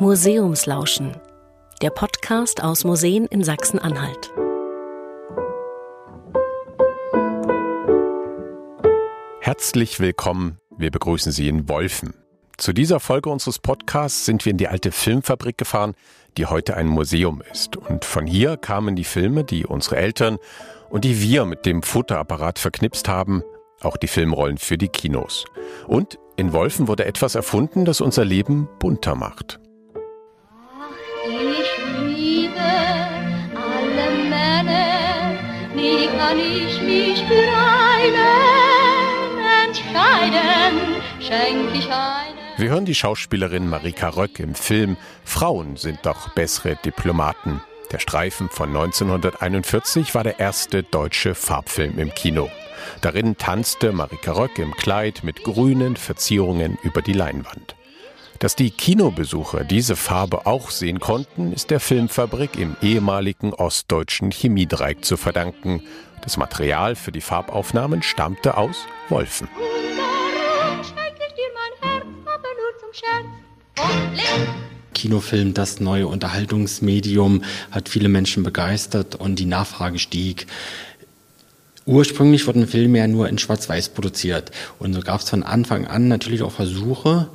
Museumslauschen, der Podcast aus Museen in Sachsen-Anhalt. Herzlich willkommen, wir begrüßen Sie in Wolfen. Zu dieser Folge unseres Podcasts sind wir in die alte Filmfabrik gefahren, die heute ein Museum ist. Und von hier kamen die Filme, die unsere Eltern und die wir mit dem Fotoapparat verknipst haben, auch die Filmrollen für die Kinos. Und in Wolfen wurde etwas erfunden, das unser Leben bunter macht. Wie kann ich mich für einen entscheiden? Schenk ich einen. Wir hören die Schauspielerin Marika Röck im Film Frauen sind doch bessere Diplomaten. Der Streifen von 1941 war der erste deutsche Farbfilm im Kino. Darin tanzte Marika Röck im Kleid mit grünen Verzierungen über die Leinwand. Dass die Kinobesucher diese Farbe auch sehen konnten, ist der Filmfabrik im ehemaligen ostdeutschen Chemiedreieck zu verdanken. Das Material für die Farbaufnahmen stammte aus Wolfen. Kinofilm, das neue Unterhaltungsmedium, hat viele Menschen begeistert und die Nachfrage stieg. Ursprünglich wurden Filme ja nur in Schwarz-Weiß produziert und so gab es von Anfang an natürlich auch Versuche,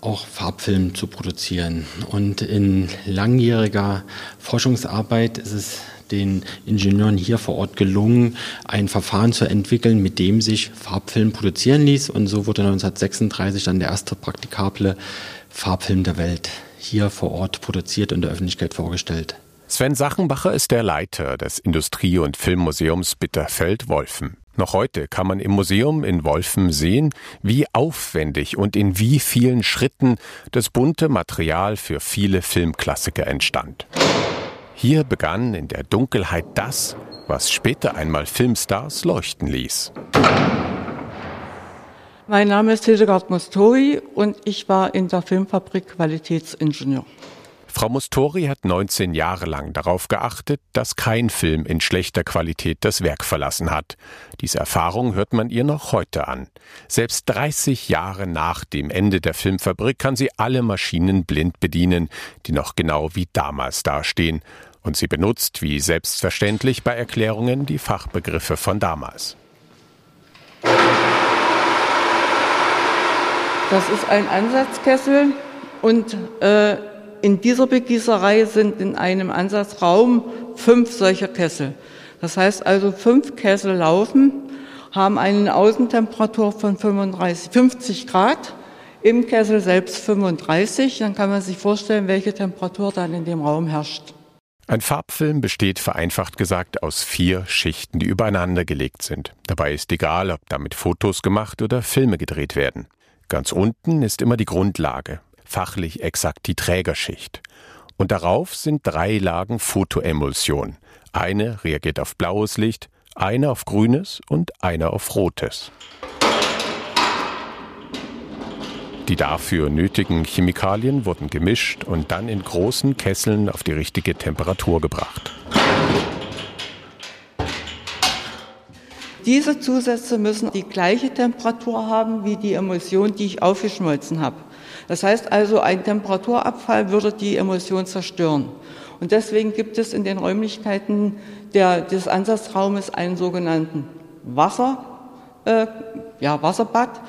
auch Farbfilm zu produzieren. Und in langjähriger Forschungsarbeit ist es den Ingenieuren hier vor Ort gelungen, ein Verfahren zu entwickeln, mit dem sich Farbfilm produzieren ließ. Und so wurde 1936 dann der erste praktikable Farbfilm der Welt hier vor Ort produziert und der Öffentlichkeit vorgestellt. Sven Sachenbacher ist der Leiter des Industrie- und Filmmuseums Bitterfeld-Wolfen. Noch heute kann man im Museum in Wolfen sehen, wie aufwendig und in wie vielen Schritten das bunte Material für viele Filmklassiker entstand. Hier begann in der Dunkelheit das, was später einmal Filmstars leuchten ließ. Mein Name ist Hildegard Mustori und ich war in der Filmfabrik Qualitätsingenieur. Frau Mustori hat 19 Jahre lang darauf geachtet, dass kein Film in schlechter Qualität das Werk verlassen hat. Diese Erfahrung hört man ihr noch heute an. Selbst 30 Jahre nach dem Ende der Filmfabrik kann sie alle Maschinen blind bedienen, die noch genau wie damals dastehen. Und sie benutzt, wie selbstverständlich bei Erklärungen, die Fachbegriffe von damals. Das ist ein Ansatzkessel und äh, in dieser Begießerei sind in einem Ansatzraum fünf solcher Kessel. Das heißt also, fünf Kessel laufen, haben eine Außentemperatur von 35, 50 Grad, im Kessel selbst 35. Dann kann man sich vorstellen, welche Temperatur dann in dem Raum herrscht. Ein Farbfilm besteht vereinfacht gesagt aus vier Schichten, die übereinander gelegt sind. Dabei ist egal, ob damit Fotos gemacht oder Filme gedreht werden. Ganz unten ist immer die Grundlage, fachlich exakt die Trägerschicht. Und darauf sind drei Lagen Fotoemulsion. Eine reagiert auf blaues Licht, eine auf grünes und eine auf rotes. Die dafür nötigen Chemikalien wurden gemischt und dann in großen Kesseln auf die richtige Temperatur gebracht. Diese Zusätze müssen die gleiche Temperatur haben wie die Emulsion, die ich aufgeschmolzen habe. Das heißt also, ein Temperaturabfall würde die Emulsion zerstören. Und deswegen gibt es in den Räumlichkeiten der, des Ansatzraumes einen sogenannten Wasser, äh, ja, Wasserbad,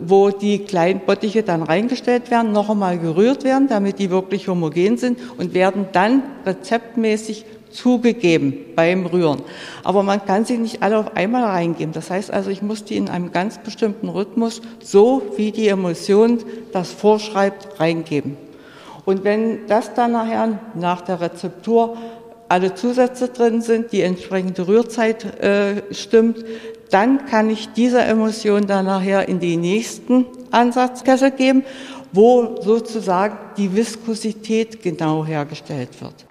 wo die kleinen Bottiche dann reingestellt werden, noch einmal gerührt werden, damit die wirklich homogen sind und werden dann rezeptmäßig zugegeben beim Rühren. Aber man kann sie nicht alle auf einmal reingeben. Das heißt also, ich muss die in einem ganz bestimmten Rhythmus, so wie die Emulsion das vorschreibt, reingeben. Und wenn das dann nachher nach der Rezeptur alle Zusätze drin sind, die entsprechende Rührzeit äh, stimmt, dann kann ich diese Emulsion dann nachher in die nächsten Ansatzkessel geben, wo sozusagen die Viskosität genau hergestellt wird.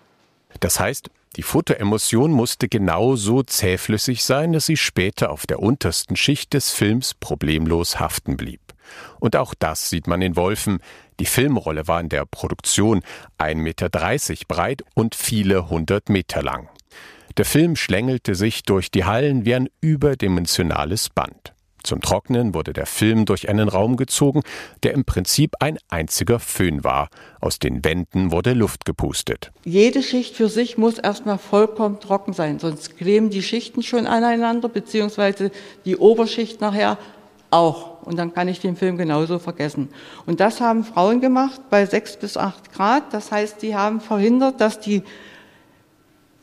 Das heißt, die Fotoemulsion musste genauso zähflüssig sein, dass sie später auf der untersten Schicht des Films problemlos haften blieb. Und auch das sieht man in Wolfen. Die Filmrolle war in der Produktion 1,30 Meter breit und viele hundert Meter lang. Der Film schlängelte sich durch die Hallen wie ein überdimensionales Band. Zum Trocknen wurde der Film durch einen Raum gezogen, der im Prinzip ein einziger Föhn war. Aus den Wänden wurde Luft gepustet. Jede Schicht für sich muss erstmal vollkommen trocken sein, sonst kleben die Schichten schon aneinander, beziehungsweise die Oberschicht nachher auch. Und dann kann ich den Film genauso vergessen. Und das haben Frauen gemacht bei sechs bis acht Grad. Das heißt, sie haben verhindert, dass die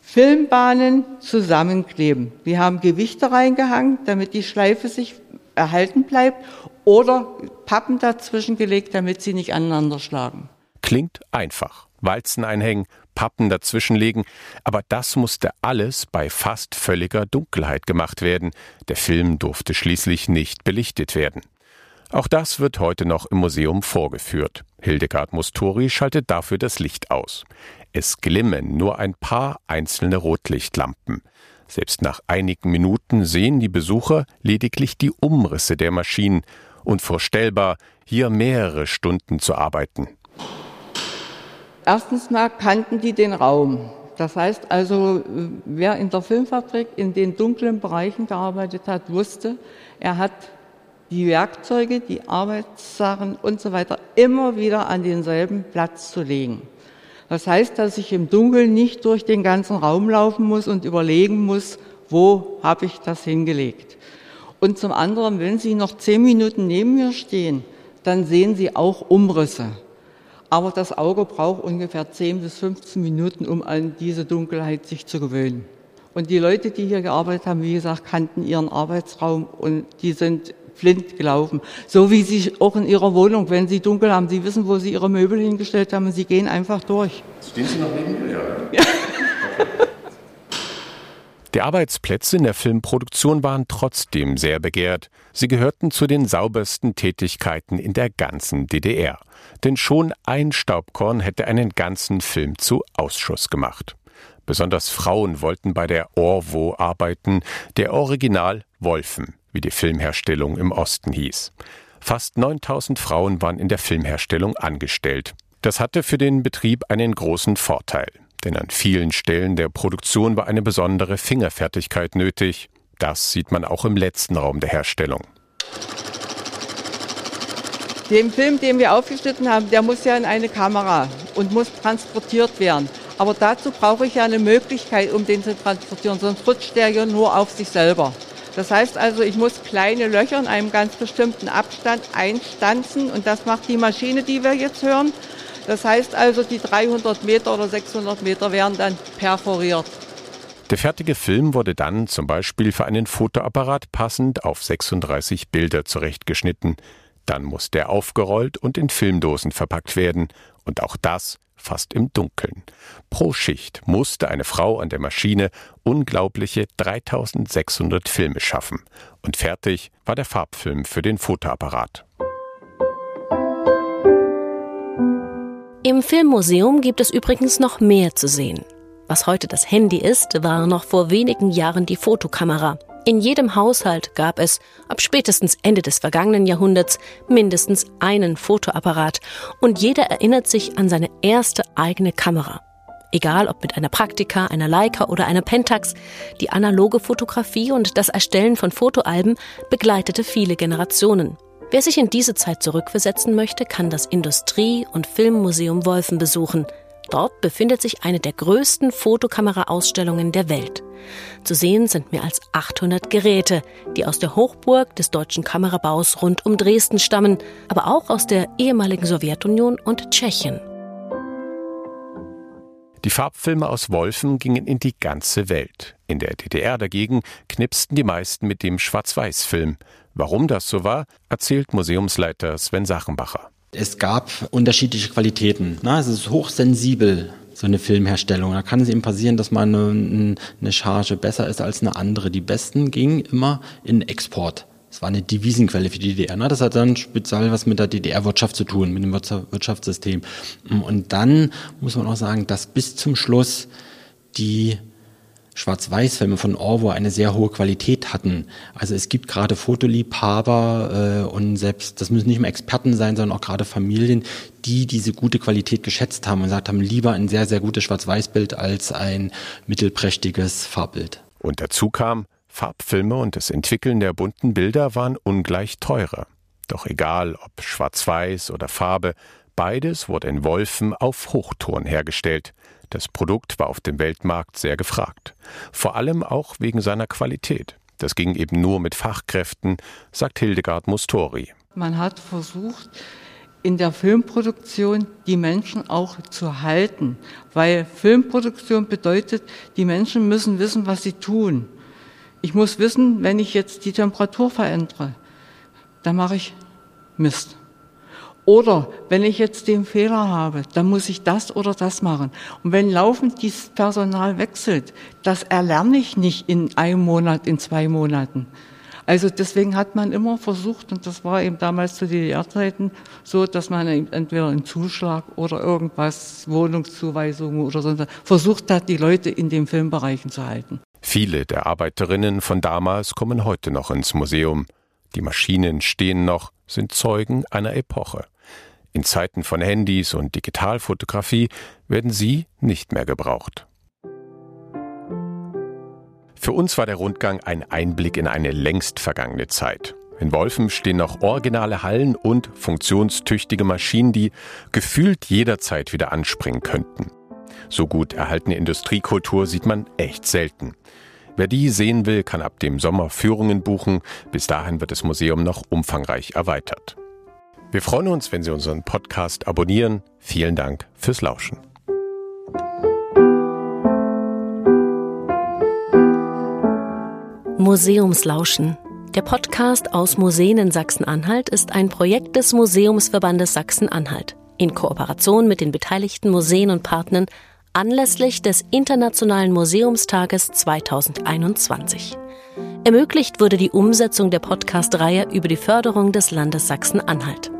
Filmbahnen zusammenkleben. Wir haben Gewichte reingehangen, damit die Schleife sich erhalten bleibt oder Pappen dazwischen gelegt, damit sie nicht aneinander schlagen. Klingt einfach. Walzen einhängen, Pappen dazwischenlegen, aber das musste alles bei fast völliger Dunkelheit gemacht werden. Der Film durfte schließlich nicht belichtet werden. Auch das wird heute noch im Museum vorgeführt. Hildegard Mustori schaltet dafür das Licht aus. Es glimmen nur ein paar einzelne Rotlichtlampen. Selbst nach einigen Minuten sehen die Besucher lediglich die Umrisse der Maschinen. Unvorstellbar, hier mehrere Stunden zu arbeiten. Erstens mal kannten die den Raum. Das heißt also, wer in der Filmfabrik in den dunklen Bereichen gearbeitet hat, wusste, er hat die Werkzeuge, die Arbeitssachen und so weiter immer wieder an denselben Platz zu legen. Das heißt, dass ich im Dunkeln nicht durch den ganzen Raum laufen muss und überlegen muss, wo habe ich das hingelegt. Und zum anderen, wenn Sie noch zehn Minuten neben mir stehen, dann sehen Sie auch Umrisse. Aber das Auge braucht ungefähr 10 bis 15 Minuten, um an diese Dunkelheit sich zu gewöhnen. Und die Leute, die hier gearbeitet haben, wie gesagt, kannten ihren Arbeitsraum und die sind blind gelaufen. So wie sie auch in ihrer Wohnung, wenn sie dunkel haben, sie wissen, wo sie ihre Möbel hingestellt haben und sie gehen einfach durch. Stehen Sie noch neben mir? Ja. Die Arbeitsplätze in der Filmproduktion waren trotzdem sehr begehrt. Sie gehörten zu den saubersten Tätigkeiten in der ganzen DDR. Denn schon ein Staubkorn hätte einen ganzen Film zu Ausschuss gemacht. Besonders Frauen wollten bei der Orwo arbeiten, der Original Wolfen wie die Filmherstellung im Osten hieß. Fast 9000 Frauen waren in der Filmherstellung angestellt. Das hatte für den Betrieb einen großen Vorteil, denn an vielen Stellen der Produktion war eine besondere Fingerfertigkeit nötig. Das sieht man auch im letzten Raum der Herstellung. Den Film, den wir aufgeschnitten haben, der muss ja in eine Kamera und muss transportiert werden. Aber dazu brauche ich ja eine Möglichkeit, um den zu transportieren, sonst rutscht der ja nur auf sich selber. Das heißt also, ich muss kleine Löcher in einem ganz bestimmten Abstand einstanzen und das macht die Maschine, die wir jetzt hören. Das heißt also, die 300 Meter oder 600 Meter werden dann perforiert. Der fertige Film wurde dann zum Beispiel für einen Fotoapparat passend auf 36 Bilder zurechtgeschnitten. Dann muss der aufgerollt und in Filmdosen verpackt werden. Und auch das fast im Dunkeln. Pro Schicht musste eine Frau an der Maschine unglaubliche 3600 Filme schaffen. Und fertig war der Farbfilm für den Fotoapparat. Im Filmmuseum gibt es übrigens noch mehr zu sehen. Was heute das Handy ist, war noch vor wenigen Jahren die Fotokamera. In jedem Haushalt gab es, ab spätestens Ende des vergangenen Jahrhunderts, mindestens einen Fotoapparat und jeder erinnert sich an seine erste eigene Kamera. Egal ob mit einer Praktika, einer Leica oder einer Pentax, die analoge Fotografie und das Erstellen von Fotoalben begleitete viele Generationen. Wer sich in diese Zeit zurückversetzen möchte, kann das Industrie- und Filmmuseum Wolfen besuchen. Dort befindet sich eine der größten Fotokameraausstellungen der Welt. Zu sehen sind mehr als 800 Geräte, die aus der Hochburg des deutschen Kamerabaus rund um Dresden stammen, aber auch aus der ehemaligen Sowjetunion und Tschechien. Die Farbfilme aus Wolfen gingen in die ganze Welt. In der DDR dagegen knipsten die meisten mit dem Schwarz-Weiß-Film. Warum das so war, erzählt Museumsleiter Sven Sachenbacher. Es gab unterschiedliche Qualitäten. Na, es ist hochsensibel, so eine Filmherstellung. Da kann es eben passieren, dass mal eine, eine Charge besser ist als eine andere. Die besten gingen immer in Export. Es war eine Devisenquelle für die DDR. Ne? Das hat dann speziell was mit der DDR-Wirtschaft zu tun, mit dem Wirtschaftssystem. Und dann muss man auch sagen, dass bis zum Schluss die Schwarz-Weiß-Filme von Orwo eine sehr hohe Qualität hatten. Also es gibt gerade Fotoliebhaber äh, und selbst, das müssen nicht mehr Experten sein, sondern auch gerade Familien, die diese gute Qualität geschätzt haben und gesagt haben, lieber ein sehr, sehr gutes Schwarz-Weiß-Bild als ein mittelprächtiges Farbbild. Und dazu kam, Farbfilme und das Entwickeln der bunten Bilder waren ungleich teurer. Doch egal ob schwarz-weiß oder Farbe, beides wurde in Wolfen auf Hochton hergestellt. Das Produkt war auf dem Weltmarkt sehr gefragt. Vor allem auch wegen seiner Qualität. Das ging eben nur mit Fachkräften, sagt Hildegard Mustori. Man hat versucht, in der Filmproduktion die Menschen auch zu halten, weil Filmproduktion bedeutet, die Menschen müssen wissen, was sie tun. Ich muss wissen, wenn ich jetzt die Temperatur verändere, dann mache ich Mist. Oder wenn ich jetzt den Fehler habe, dann muss ich das oder das machen. Und wenn laufend dieses Personal wechselt, das erlerne ich nicht in einem Monat, in zwei Monaten. Also deswegen hat man immer versucht, und das war eben damals zu DDR-Zeiten so, dass man entweder einen Zuschlag oder irgendwas, Wohnungszuweisungen oder so, versucht hat, die Leute in den Filmbereichen zu halten. Viele der Arbeiterinnen von damals kommen heute noch ins Museum. Die Maschinen stehen noch, sind Zeugen einer Epoche. In Zeiten von Handys und Digitalfotografie werden sie nicht mehr gebraucht. Für uns war der Rundgang ein Einblick in eine längst vergangene Zeit. In Wolfen stehen noch originale Hallen und funktionstüchtige Maschinen, die gefühlt jederzeit wieder anspringen könnten. So gut erhaltene Industriekultur sieht man echt selten. Wer die sehen will, kann ab dem Sommer Führungen buchen. Bis dahin wird das Museum noch umfangreich erweitert. Wir freuen uns, wenn Sie unseren Podcast abonnieren. Vielen Dank fürs Lauschen. Museumslauschen. Der Podcast aus Museen in Sachsen-Anhalt ist ein Projekt des Museumsverbandes Sachsen-Anhalt in Kooperation mit den beteiligten Museen und Partnern anlässlich des Internationalen Museumstages 2021. Ermöglicht wurde die Umsetzung der Podcast-Reihe über die Förderung des Landes Sachsen-Anhalt.